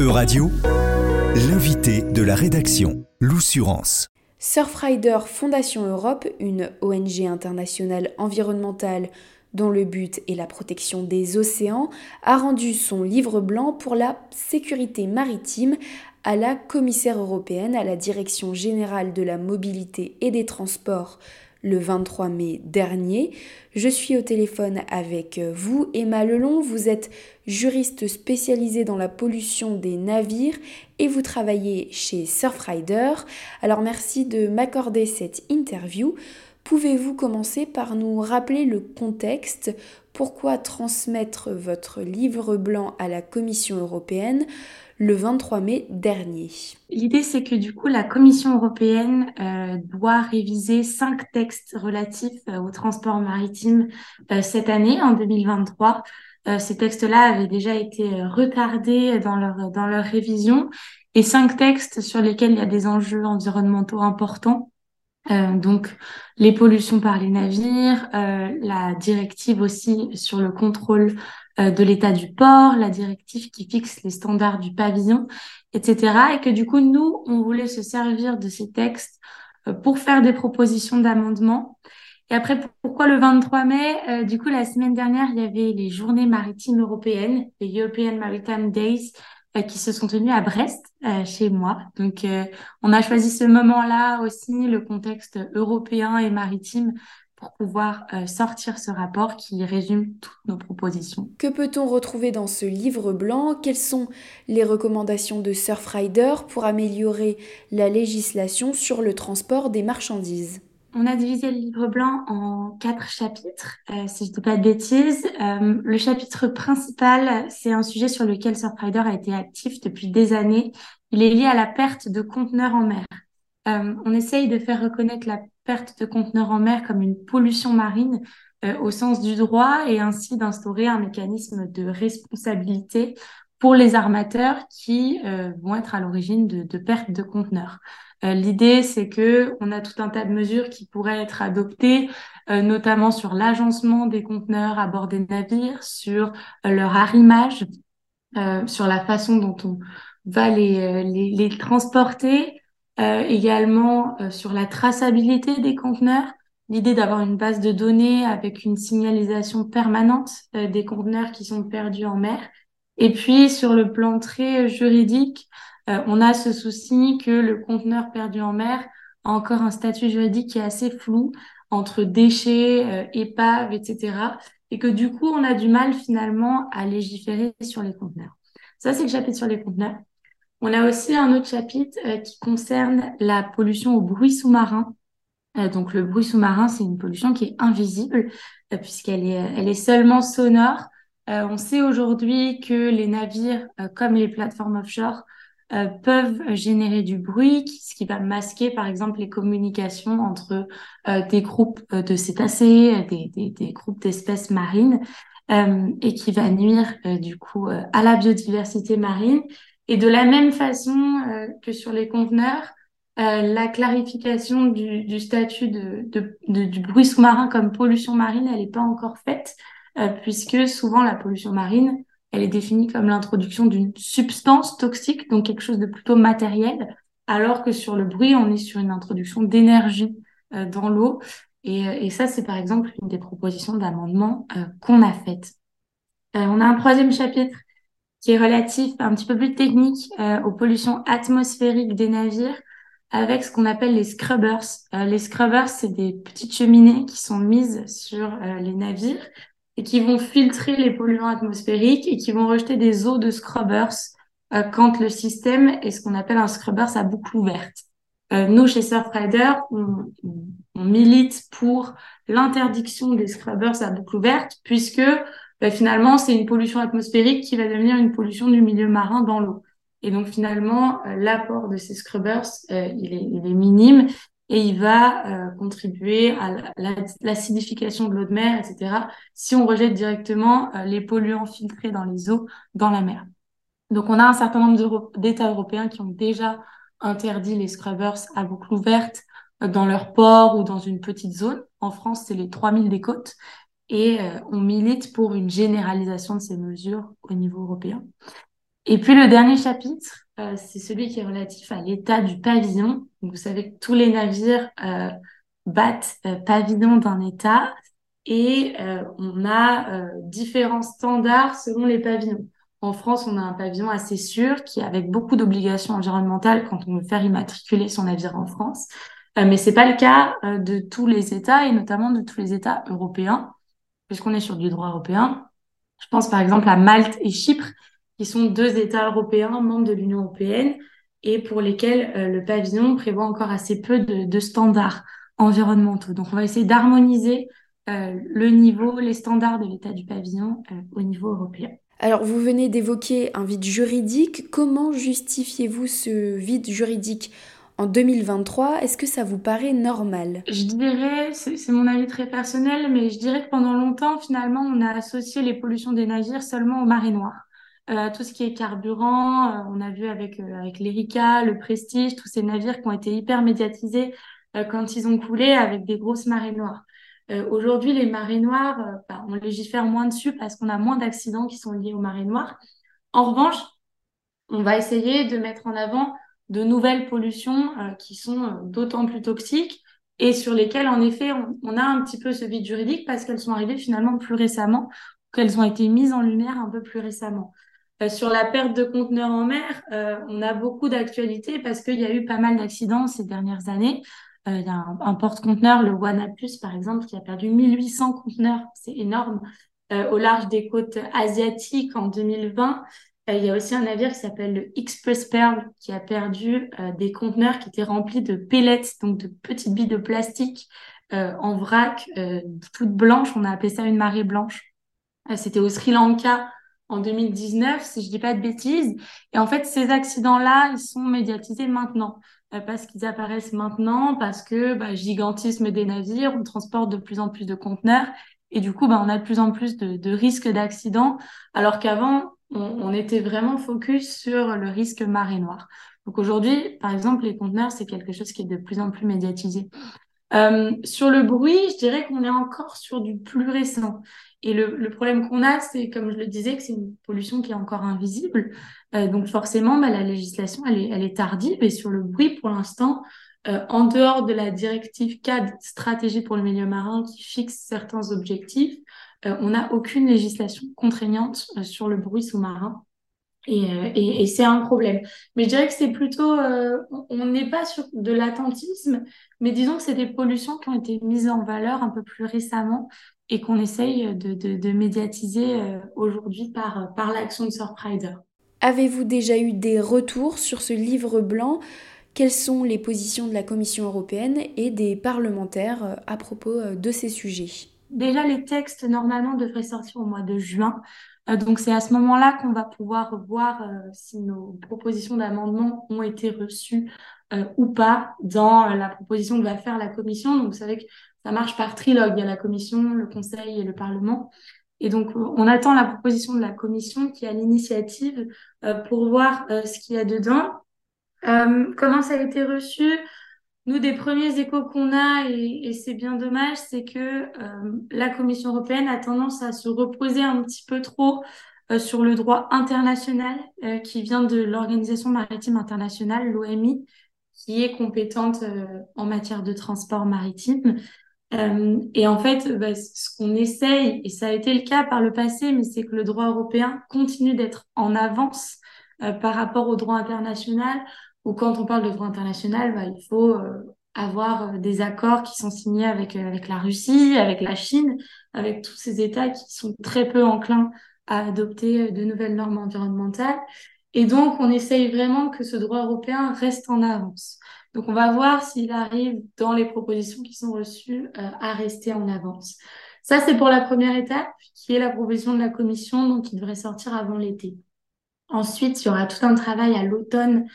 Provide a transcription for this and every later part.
E-Radio, l'invité de la rédaction, l'Oussurance. Surfrider Fondation Europe, une ONG internationale environnementale dont le but est la protection des océans, a rendu son livre blanc pour la sécurité maritime à la commissaire européenne à la Direction générale de la mobilité et des transports le 23 mai dernier. Je suis au téléphone avec vous, Emma Lelon. Vous êtes juriste spécialisée dans la pollution des navires et vous travaillez chez Surfrider. Alors merci de m'accorder cette interview. Pouvez-vous commencer par nous rappeler le contexte Pourquoi transmettre votre livre blanc à la Commission européenne le 23 mai dernier. L'idée, c'est que du coup, la Commission européenne euh, doit réviser cinq textes relatifs euh, au transport maritime euh, cette année, en 2023. ces textes-là avaient déjà été retardés dans leur, dans leur révision et cinq textes sur lesquels il y a des enjeux environnementaux importants. Donc les pollutions par les navires, la directive aussi sur le contrôle euh, de l'état du port, la directive qui fixe les standards du pavillon, etc. Et que du coup, nous, on voulait se servir de ces textes euh, pour faire des propositions d'amendement. Et après, pourquoi le 23 mai? Euh, Du coup, la semaine dernière, il y avait les journées maritimes européennes, les European Maritime Days, qui se sont tenues à Brest, chez moi. Donc, on a choisi ce moment-là aussi, le contexte européen et maritime, pour pouvoir euh, sortir ce rapport qui résume toutes nos propositions. Que peut-on retrouver dans ce livre blanc? Quelles sont les recommandations de Surfrider pour améliorer la législation sur le transport des marchandises? On a divisé le livre blanc en quatre chapitres, euh, si je ne dis pas de bêtises. Euh, le chapitre principal, c'est un sujet sur lequel Surfrider a été actif depuis des années. Il est lié à la perte de conteneurs en mer. on essaye de faire reconnaître la perte de conteneurs en mer comme une pollution marine euh, au sens du droit et ainsi d'instaurer un mécanisme de responsabilité pour les armateurs qui euh, vont être à l'origine de, de perte de conteneurs. Euh, l'idée, c'est que on a tout un tas de mesures qui pourraient être adoptées, notamment sur l'agencement des conteneurs à bord des navires, sur leur arrimage, sur la façon dont on va les, les, les transporter, euh, également euh, sur la traçabilité des conteneurs, l'idée d'avoir une base de données avec une signalisation permanente euh, des conteneurs qui sont perdus en mer. Et puis sur le plan très juridique, on a ce souci que le conteneur perdu en mer a encore un statut juridique qui est assez flou entre déchets, épaves, etc. Et que du coup, on a du mal finalement à légiférer sur les conteneurs. Ça, c'est le chapitre sur les conteneurs. On a aussi un autre chapitre euh, qui concerne la pollution au bruit sous-marin. Euh, donc le bruit sous-marin, c'est une pollution qui est invisible euh, puisqu'elle est, elle est seulement sonore. on sait aujourd'hui que les navires, comme les plateformes offshore, peuvent générer du bruit, ce qui va masquer par exemple les communications entre des groupes de cétacés, des, des, des groupes d'espèces marines, et qui va nuire du coup à la biodiversité marine. Et de la même façon euh, que sur les conteneurs, euh, la clarification du, du statut de, de, du bruit sous-marin comme pollution marine, elle n'est pas encore faite, euh, puisque souvent la pollution marine, elle est définie comme l'introduction d'une substance toxique, donc quelque chose de plutôt matériel, alors que sur le bruit, on est sur une introduction d'énergie dans l'eau. Et, et, ça, c'est par exemple une des propositions d'amendement qu'on a faites. on a un troisième chapitre qui est relatif un petit peu plus technique euh, aux pollutions atmosphériques des navires avec ce qu'on appelle les scrubbers. Euh, les scrubbers, c'est des petites cheminées qui sont mises sur euh, les navires et qui vont filtrer les polluants atmosphériques et qui vont rejeter des eaux de scrubbers quand le système est ce qu'on appelle un scrubbers à boucle ouverte. nous, chez Surfrider, on, on milite pour l'interdiction des scrubbers à boucle ouverte puisque bah, finalement, c'est une pollution atmosphérique qui va devenir une pollution du milieu marin dans l'eau. Et donc, finalement, euh, l'apport de ces scrubbers, euh, il, est, minime et il va euh, contribuer à l'acidification de l'eau de mer, etc., si on rejette directement les polluants filtrés dans les eaux dans la mer. Donc, on a un certain nombre d'États européens qui ont déjà interdit les scrubbers à boucle ouverte dans leur port ou dans une petite zone. En France, c'est les 3000 des côtes et euh, on milite pour une généralisation de ces mesures au niveau européen. Et puis le dernier chapitre, c'est celui qui est relatif à l'état du pavillon. vous savez que tous les navires battent pavillon d'un état et on a différents standards selon les pavillons. En France, on a un pavillon assez sûr qui est avec beaucoup d'obligations environnementales quand on veut faire immatriculer son navire en France. Euh, mais c'est pas le cas euh, de tous les États et notamment de tous les États européens, puisqu'on est sur du droit européen. Je pense par exemple à Malte et Chypre, qui sont deux États européens membres de l'Union européenne et pour lesquels euh, le pavillon prévoit encore assez peu de, standards environnementaux. Donc on va essayer d'harmoniser le niveau, les standards de l'état du pavillon au niveau européen. Alors, vous venez d'évoquer un vide juridique. Comment justifiez-vous ce vide juridique en 2023 Est-ce que ça vous paraît normal? Je dirais, c'est mon avis très personnel, mais je dirais que pendant longtemps, finalement, on a associé les pollutions des navires seulement aux marées noires. Euh, tout ce qui est carburant, euh, on a vu avec, euh, avec l'Erika, le Prestige, tous ces navires qui ont été hyper médiatisés quand ils ont coulé avec des grosses marées noires. Aujourd'hui, les marées noires, bah, on légifère moins dessus parce qu'on a moins d'accidents qui sont liés aux marées noires. En revanche, on va essayer de mettre en avant de nouvelles pollutions qui sont d'autant plus toxiques et sur lesquelles, en effet, on, a un petit peu ce vide juridique parce qu'elles sont arrivées finalement plus récemment, qu'elles ont été mises en lumière un peu plus récemment. Sur la perte de conteneurs en mer, on a beaucoup d'actualités parce qu'il y a eu pas mal d'accidents ces dernières années. Euh, il y a un, porte-conteneur, le Plus par exemple, qui a perdu 1800 conteneurs. C'est énorme. Euh, au large des côtes asiatiques en 2020. Euh, il y a aussi un navire qui s'appelle le Express Pearl qui a perdu des conteneurs qui étaient remplis de pellets, donc de petites billes de plastique en vrac, toutes blanches. On a appelé ça une marée blanche. C'était au Sri Lanka en 2019, si je dis pas de bêtises. Et en fait, ces accidents-là, ils sont médiatisés maintenant. Euh, parce qu'ils apparaissent maintenant, parce que bah, gigantisme des navires, on transporte de plus en plus de conteneurs et du coup, bah, on a de plus en plus de, risques d'accidents, alors qu'avant, on, était vraiment focus sur le risque marée noire. Donc aujourd'hui, par exemple, les conteneurs, c'est quelque chose qui est de plus en plus médiatisé. Euh, sur le bruit, je dirais qu'on est encore sur du plus récent. Et le, problème qu'on a, c'est, comme je le disais, que c'est une pollution qui est encore invisible. Euh, donc forcément, bah, la législation, elle est, tardive. Et sur le bruit, pour l'instant, euh, en dehors de la directive CAD, stratégie pour le milieu marin, qui fixe certains objectifs, euh, on n'a aucune législation contraignante sur le bruit sous-marin. Et c'est un problème. Mais je dirais que c'est plutôt, on n'est pas sur de l'attentisme, mais disons que c'est des pollutions qui ont été mises en valeur un peu plus récemment et qu'on essaye de, de, de médiatiser aujourd'hui par, par l'action de Surprider. Avez-vous déjà eu des retours sur ce livre blanc? Quelles sont les positions de la Commission européenne et des parlementaires euh, à propos euh, de ces sujets? Déjà, les textes, normalement, devraient sortir au mois de juin. Euh, donc, c'est à ce moment-là qu'on va pouvoir voir si nos propositions d'amendement ont été reçues ou pas dans la proposition que va faire la Commission. Donc, vous savez que ça marche par trilogue. Il y a la Commission, le Conseil et le Parlement. Et donc, on attend la proposition de la commission qui a l'initiative euh, pour voir euh, ce qu'il y a dedans. Euh, comment ça a été reçu? Nous, des premiers échos qu'on a, et, c'est bien dommage, c'est que la Commission européenne a tendance à se reposer un petit peu trop sur le droit international qui vient de l'Organisation maritime internationale, l'OMI, qui est compétente en matière de transport maritime. Euh, et en fait, bah, ce qu'on essaye, et ça a été le cas par le passé, mais c'est que le droit européen continue d'être en avance euh, par rapport au droit international, où quand on parle de droit international, bah, il faut euh, avoir des accords qui sont signés avec, avec la Russie, avec la Chine, avec tous ces États qui sont très peu enclins à adopter de nouvelles normes environnementales. Et donc, on essaye vraiment que ce droit européen reste en avance. Donc, on va voir s'il arrive dans les propositions qui sont reçues euh, à rester en avance. Ça, c'est pour la première étape, qui est la proposition de la Commission, donc qui devrait sortir avant l'été. Ensuite, il y aura tout un travail à l'automne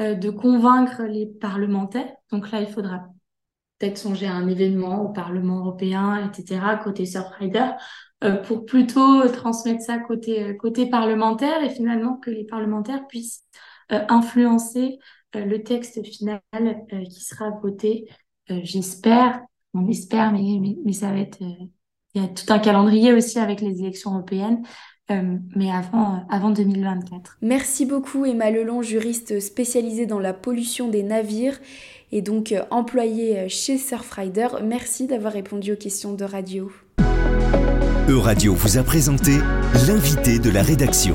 euh, de convaincre les parlementaires. Donc là, il faudra peut-être songer à un événement au Parlement européen, etc., côté Surfrider, euh, pour plutôt transmettre ça côté, parlementaire et finalement que les parlementaires puissent influencer le texte final euh, qui sera voté, euh, j'espère, on espère, mais, mais, ça va être... il y a tout un calendrier aussi avec les élections européennes, mais avant, avant 2024. Merci beaucoup Emma Lelon, juriste spécialisée dans la pollution des navires et donc employée chez Surfrider. Merci d'avoir répondu aux questions de radio. E-Radio vous a présenté l'invité de la rédaction.